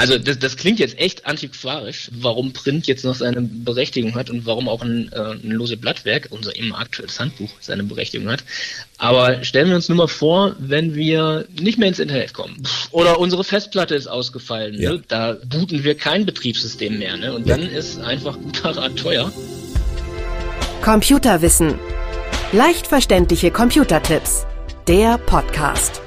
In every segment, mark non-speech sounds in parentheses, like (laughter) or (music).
Also das, das klingt jetzt echt antiquarisch, warum Print jetzt noch seine Berechtigung hat und warum auch ein, äh, ein lose Blattwerk, unser immer aktuelles Handbuch, seine Berechtigung hat. Aber stellen wir uns nur mal vor, wenn wir nicht mehr ins Internet kommen oder unsere Festplatte ist ausgefallen, ja. ne? da booten wir kein Betriebssystem mehr ne? und ja. dann ist einfach guter Rat teuer. Computerwissen. Leicht verständliche Computertipps. Der Podcast.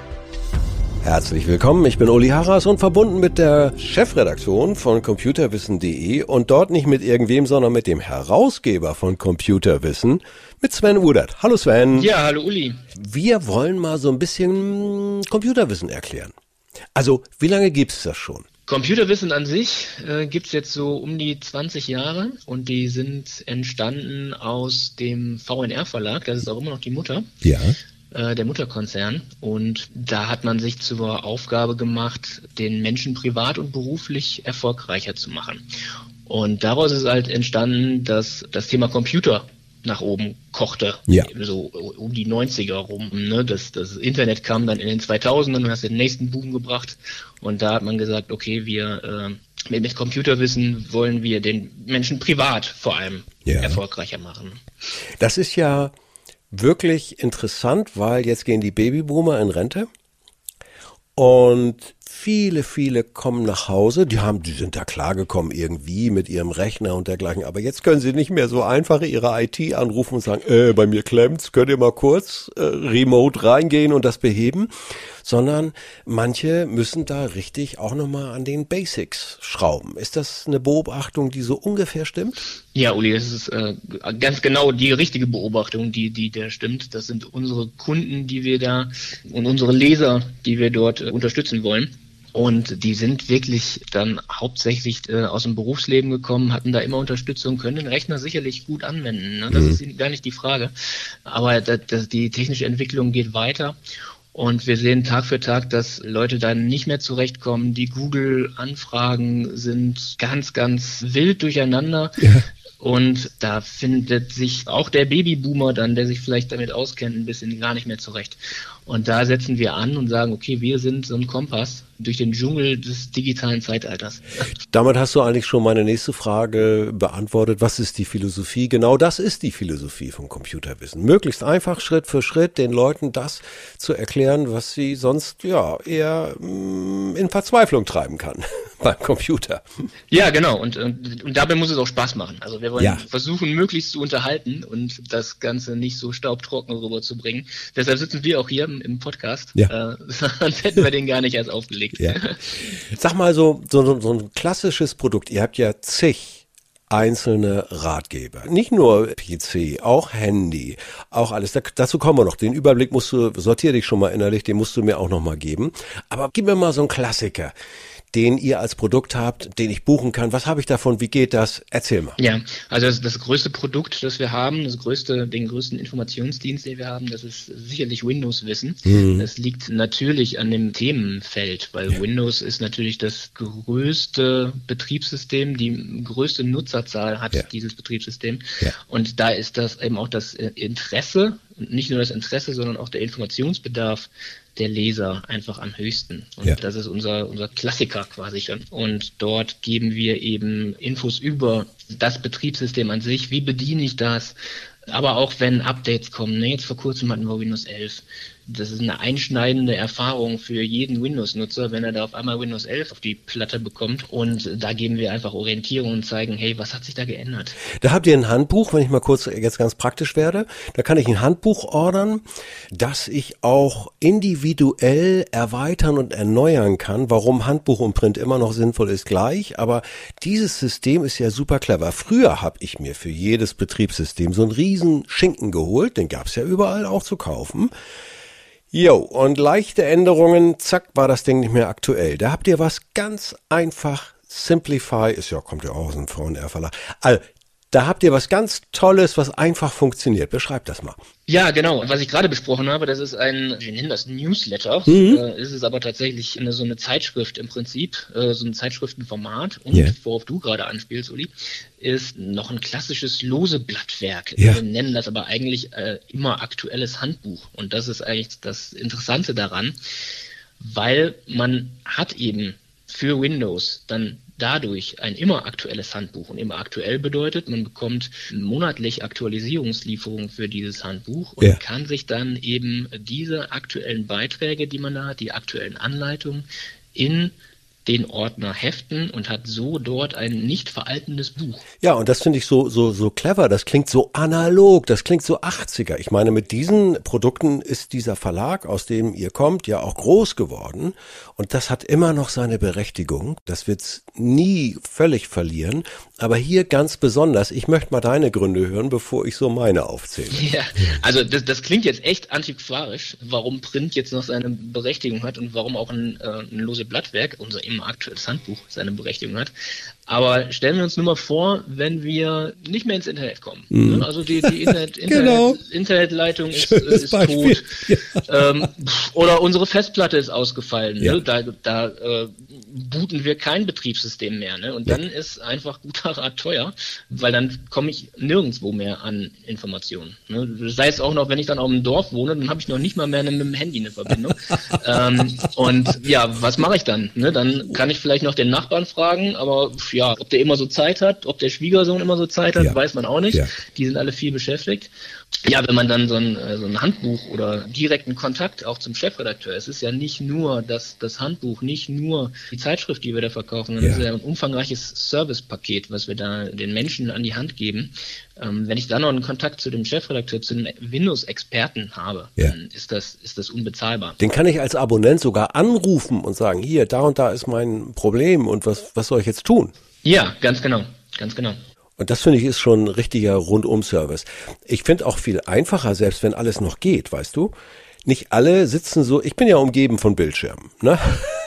Herzlich willkommen, ich bin Uli Harras und verbunden mit der Chefredaktion von computerwissen.de und dort nicht mit irgendwem, sondern mit dem Herausgeber von Computerwissen, mit Sven Udert. Hallo Sven. Ja, hallo Uli. Wir wollen mal so ein bisschen Computerwissen erklären. Also, wie lange gibt's das schon? Computerwissen an sich äh, gibt jetzt so um die 20 Jahre und die sind entstanden aus dem VNR Verlag, das ist auch immer noch die Mutter. Ja. Äh, der Mutterkonzern. Und da hat man sich zur Aufgabe gemacht, den Menschen privat und beruflich erfolgreicher zu machen. Und daraus ist halt entstanden, dass das Thema Computer nach oben kochte, ja. so um die 90er rum. Ne? Das, das Internet kam dann in den 2000ern und hat den nächsten Boom gebracht. Und da hat man gesagt, okay, wir äh, mit, mit Computerwissen wollen wir den Menschen privat vor allem ja. erfolgreicher machen. Das ist ja wirklich interessant, weil jetzt gehen die Babyboomer in Rente. Und viele, viele kommen nach Hause, die haben, die sind da klargekommen irgendwie mit ihrem Rechner und dergleichen, aber jetzt können sie nicht mehr so einfach ihre IT anrufen und sagen, äh, bei mir klemmt's, könnt ihr mal kurz äh, remote reingehen und das beheben, sondern manche müssen da richtig auch nochmal an den Basics schrauben. Ist das eine Beobachtung, die so ungefähr stimmt? Ja, Uli, das ist äh, ganz genau die richtige Beobachtung, die, die der stimmt. Das sind unsere Kunden, die wir da und unsere Leser, die wir dort äh, unterstützen wollen. Und die sind wirklich dann hauptsächlich äh, aus dem Berufsleben gekommen, hatten da immer Unterstützung, können den Rechner sicherlich gut anwenden. Ne? Das mhm. ist gar nicht die Frage. Aber das, das, die technische Entwicklung geht weiter. Und wir sehen Tag für Tag, dass Leute dann nicht mehr zurechtkommen. Die Google-Anfragen sind ganz, ganz wild durcheinander. Ja. Und da findet sich auch der Babyboomer dann, der sich vielleicht damit auskennt, ein bisschen gar nicht mehr zurecht. Und da setzen wir an und sagen, okay, wir sind so ein Kompass durch den Dschungel des digitalen Zeitalters. (laughs) Damit hast du eigentlich schon meine nächste Frage beantwortet. Was ist die Philosophie? Genau das ist die Philosophie vom Computerwissen. Möglichst einfach Schritt für Schritt den Leuten das zu erklären, was sie sonst ja eher mm, in Verzweiflung treiben kann (laughs) beim Computer. Ja, genau. Und, und, und dabei muss es auch Spaß machen. Also wir wollen ja. versuchen, möglichst zu unterhalten und das Ganze nicht so staubtrocken rüberzubringen. Deshalb sitzen wir auch hier im, im Podcast. Ja. Äh, (laughs) sonst hätten wir den gar nicht erst aufgelegt. Ja. Sag mal so, so, so ein klassisches Produkt. Ihr habt ja zig einzelne Ratgeber. Nicht nur PC, auch Handy, auch alles. Da, dazu kommen wir noch. Den Überblick musst du, sortier dich schon mal innerlich, den musst du mir auch noch mal geben. Aber gib mir mal so einen Klassiker den ihr als Produkt habt, den ich buchen kann. Was habe ich davon? Wie geht das? Erzähl mal. Ja, also das, das größte Produkt, das wir haben, das größte, den größten Informationsdienst, den wir haben, das ist sicherlich Windows-Wissen. Mhm. Das liegt natürlich an dem Themenfeld, weil ja. Windows ist natürlich das größte Betriebssystem, die größte Nutzerzahl hat ja. dieses Betriebssystem. Ja. Und da ist das eben auch das Interesse, nicht nur das Interesse, sondern auch der Informationsbedarf der Leser einfach am höchsten. Und ja. das ist unser, unser Klassiker quasi. Und dort geben wir eben Infos über das Betriebssystem an sich. Wie bediene ich das? Aber auch wenn Updates kommen. Ne? Jetzt vor kurzem hatten wir Windows 11 das ist eine einschneidende Erfahrung für jeden Windows-Nutzer, wenn er da auf einmal Windows 11 auf die Platte bekommt. Und da geben wir einfach Orientierung und zeigen, hey, was hat sich da geändert? Da habt ihr ein Handbuch, wenn ich mal kurz jetzt ganz praktisch werde. Da kann ich ein Handbuch ordern, das ich auch individuell erweitern und erneuern kann. Warum Handbuch und Print immer noch sinnvoll ist gleich, aber dieses System ist ja super clever. Früher habe ich mir für jedes Betriebssystem so einen riesen Schinken geholt, den gab es ja überall auch zu kaufen. Jo, und leichte Änderungen, zack, war das Ding nicht mehr aktuell. Da habt ihr was ganz einfach. Simplify ist ja, kommt ja auch aus dem VR-Verlag. Also, da habt ihr was ganz Tolles, was einfach funktioniert. Beschreibt das mal. Ja, genau. Was ich gerade besprochen habe, das ist ein, wir nennen das Newsletter. Mhm. Äh, ist es aber tatsächlich eine, so eine Zeitschrift im Prinzip, äh, so ein Zeitschriftenformat. Und yeah. worauf du gerade anspielst, Uli, ist noch ein klassisches lose Blattwerk. Yeah. Wir nennen das aber eigentlich äh, immer aktuelles Handbuch. Und das ist eigentlich das Interessante daran, weil man hat eben für Windows dann dadurch ein immer aktuelles Handbuch und immer aktuell bedeutet, man bekommt monatlich Aktualisierungslieferungen für dieses Handbuch und ja. kann sich dann eben diese aktuellen Beiträge, die man da hat, die aktuellen Anleitungen in den Ordner heften und hat so dort ein nicht veraltendes Buch. Ja, und das finde ich so, so, so clever. Das klingt so analog. Das klingt so 80er. Ich meine, mit diesen Produkten ist dieser Verlag, aus dem ihr kommt, ja auch groß geworden. Und das hat immer noch seine Berechtigung. Das wird's nie völlig verlieren. Aber hier ganz besonders. Ich möchte mal deine Gründe hören, bevor ich so meine aufzähle. Ja, also das, das klingt jetzt echt antiquarisch, warum Print jetzt noch seine Berechtigung hat und warum auch ein, äh, ein lose Blattwerk, unser aktuelles Handbuch seine Berechtigung hat. Aber stellen wir uns nur mal vor, wenn wir nicht mehr ins Internet kommen. Mhm. Also die, die Internet, (laughs) genau. Internetleitung ist, ist tot. (laughs) Ja. Ähm, oder unsere Festplatte ist ausgefallen. Ne? Ja. Ne? Da, da äh, booten wir kein Betriebssystem mehr. Ne? Und ja. dann ist einfach guter Rat teuer, weil dann komme ich nirgendwo mehr an Informationen. Ne? Das heißt auch noch, wenn ich dann auf dem Dorf wohne, dann habe ich noch nicht mal mehr mit dem Handy eine Verbindung. (laughs) ähm, und ja, was mache ich dann? Ne? Dann kann ich vielleicht noch den Nachbarn fragen, aber ja, ob der immer so Zeit hat, ob der Schwiegersohn immer so Zeit hat, ja. weiß man auch nicht. Ja. Die sind alle viel beschäftigt. Ja, wenn man dann so ein, äh, so ein Handbuch oder direkten Kontakt auch zum Chefredakteur, es ist ja nicht nur das, das Handbuch, nicht nur die Zeitschrift, die wir da verkaufen, sondern ja. es ist ja ein umfangreiches Servicepaket, was wir da den Menschen an die Hand geben. Ähm, wenn ich dann noch einen Kontakt zu dem Chefredakteur, zu einem Windows-Experten habe, ja. dann ist das, ist das unbezahlbar. Den kann ich als Abonnent sogar anrufen und sagen, hier, da und da ist mein Problem und was, was soll ich jetzt tun? Ja, ganz genau, ganz genau. Und das finde ich ist schon ein richtiger Rundum-Service. Ich finde auch viel einfacher, selbst wenn alles noch geht, weißt du? Nicht alle sitzen so, ich bin ja umgeben von Bildschirmen, ne?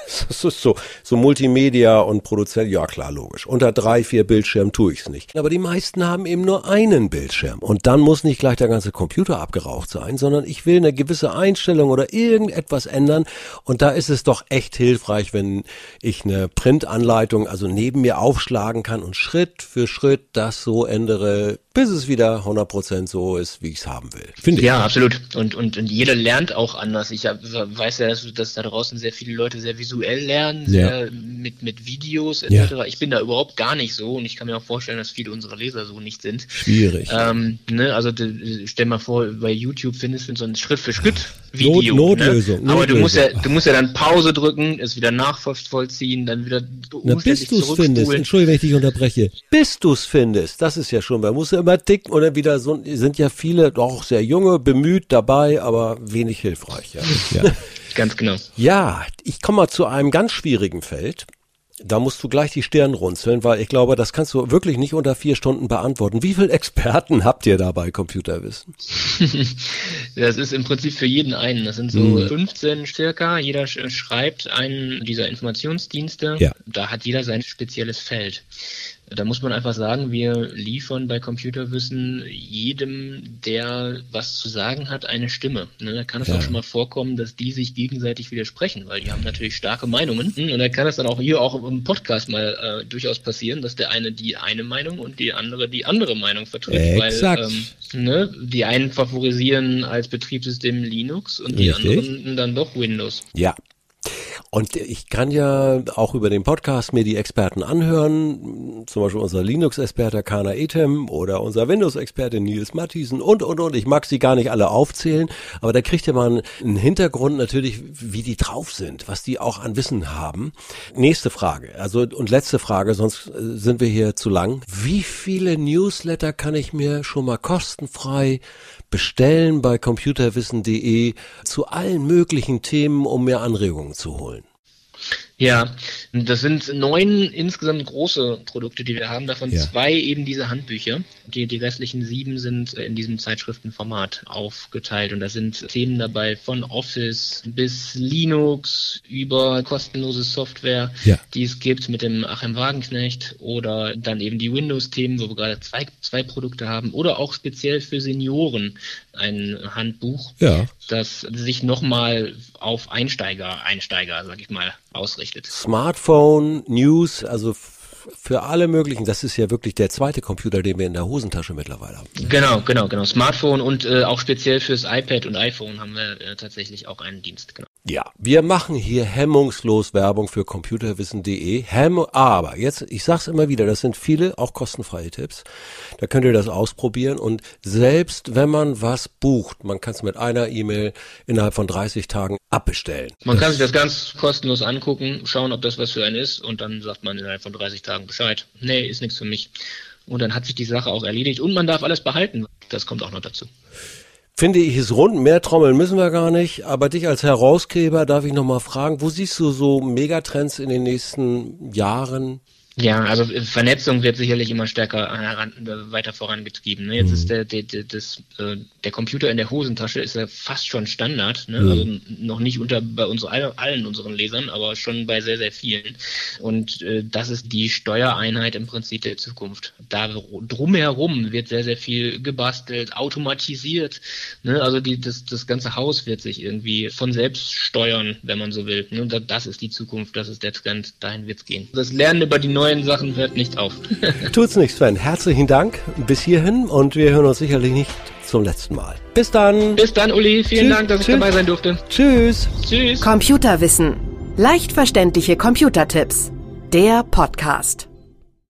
(laughs) Das ist so, so Multimedia und Produzent, ja klar, logisch. Unter drei, vier Bildschirmen tue ich es nicht. Aber die meisten haben eben nur einen Bildschirm. Und dann muss nicht gleich der ganze Computer abgeraucht sein, sondern ich will eine gewisse Einstellung oder irgendetwas ändern. Und da ist es doch echt hilfreich, wenn ich eine Printanleitung also neben mir aufschlagen kann und Schritt für Schritt das so ändere, bis es wieder 100% so ist, wie ich es haben will. Finde ich. Ja, absolut. Und, und, und jeder lernt auch anders. Ich weiß ja, dass, dass da draußen sehr viele Leute sehr visuell lernen, ja. mit, mit Videos etc. Ja. Ich bin da überhaupt gar nicht so und ich kann mir auch vorstellen, dass viele unserer Leser so nicht sind. Schwierig. Ähm, ne, also stell mal vor, bei YouTube findest du so ein Schritt für Schritt Video. Not, Notlösung. Ne? Aber du musst ja, du musst ja dann Pause drücken, es wieder nachvollziehen, dann wieder Na, bis du es findest, Entschuldigung, wenn ich dich unterbreche. Bis du es findest, das ist ja schon, man muss ja immer dicken oder wieder so, sind ja viele doch sehr junge, bemüht dabei, aber wenig hilfreich. Ja. ja. (laughs) Ganz genau. Ja, ich komme mal zu einem ganz schwierigen Feld. Da musst du gleich die Stirn runzeln, weil ich glaube, das kannst du wirklich nicht unter vier Stunden beantworten. Wie viele Experten habt ihr da bei Computerwissen? (laughs) das ist im Prinzip für jeden einen. Das sind so mhm. 15 circa. Jeder schreibt einen dieser Informationsdienste. Ja. Da hat jeder sein spezielles Feld. Da muss man einfach sagen, wir liefern bei Computerwissen jedem, der was zu sagen hat, eine Stimme. Ne, da kann es ja. auch schon mal vorkommen, dass die sich gegenseitig widersprechen, weil die haben natürlich starke Meinungen. Und da kann es dann auch hier auch im Podcast mal äh, durchaus passieren, dass der eine die eine Meinung und die andere die andere Meinung vertritt. Exakt. Weil ähm, ne, die einen favorisieren als Betriebssystem Linux und Richtig. die anderen dann doch Windows. Ja, und ich kann ja auch über den Podcast mir die Experten anhören, zum Beispiel unser Linux-Experte Kana Etem oder unser Windows-Experte Nils Matthiesen und, und, und. Ich mag sie gar nicht alle aufzählen, aber da kriegt ja man einen Hintergrund natürlich, wie die drauf sind, was die auch an Wissen haben. Nächste Frage, also und letzte Frage, sonst äh, sind wir hier zu lang. Wie viele Newsletter kann ich mir schon mal kostenfrei bestellen bei computerwissen.de zu allen möglichen Themen, um mir Anregungen zu holen. Ja, das sind neun insgesamt große Produkte, die wir haben, davon ja. zwei eben diese Handbücher. Die, die restlichen sieben sind in diesem Zeitschriftenformat aufgeteilt und da sind Themen dabei von Office bis Linux über kostenlose Software, ja. die es gibt mit dem Achim Wagenknecht oder dann eben die Windows-Themen, wo wir gerade zwei, zwei Produkte haben oder auch speziell für Senioren ein Handbuch, ja. das sich nochmal auf Einsteiger, Einsteiger, sag ich mal, ausrichtet. Smartphone, News, also für alle möglichen, das ist ja wirklich der zweite Computer, den wir in der Hosentasche mittlerweile haben. Genau, genau, genau. Smartphone und äh, auch speziell fürs iPad und iPhone haben wir äh, tatsächlich auch einen Dienst. Genau. Ja, wir machen hier hemmungslos Werbung für computerwissen.de. Hemm, aber jetzt, ich sag's immer wieder, das sind viele auch kostenfreie Tipps. Da könnt ihr das ausprobieren und selbst wenn man was bucht, man kann es mit einer E-Mail innerhalb von 30 Tagen abbestellen. Man kann sich das ganz kostenlos angucken, schauen, ob das was für einen ist und dann sagt man innerhalb von 30 Tagen Bescheid. Nee, ist nichts für mich. Und dann hat sich die Sache auch erledigt und man darf alles behalten. Das kommt auch noch dazu. Finde ich es rund, mehr trommeln müssen wir gar nicht, aber dich als Herausgeber darf ich nochmal fragen, wo siehst du so Megatrends in den nächsten Jahren? Ja, also äh, Vernetzung wird sicherlich immer stärker heran, äh, weiter vorangetrieben. Ne? Jetzt mhm. ist der, der, der, das, äh, der Computer in der Hosentasche ist ja fast schon Standard. Ne? Mhm. Also noch nicht unter bei uns allen unseren Lesern, aber schon bei sehr, sehr vielen. Und äh, das ist die Steuereinheit im Prinzip der Zukunft. Da drumherum wird sehr, sehr viel gebastelt, automatisiert. Ne? Also die, das, das ganze Haus wird sich irgendwie von selbst steuern, wenn man so will. Ne? Das ist die Zukunft, das ist der Trend, dahin wird's gehen. Das Lernen über die neue neuen Sachen hört nicht auf. (laughs) Tut's nicht, Sven. Herzlichen Dank bis hierhin und wir hören uns sicherlich nicht zum letzten Mal. Bis dann. Bis dann, Uli. Vielen Tschüss. Dank, dass ich dabei sein durfte. Tschüss. Tschüss. Computerwissen. Leicht verständliche Computertipps. Der Podcast.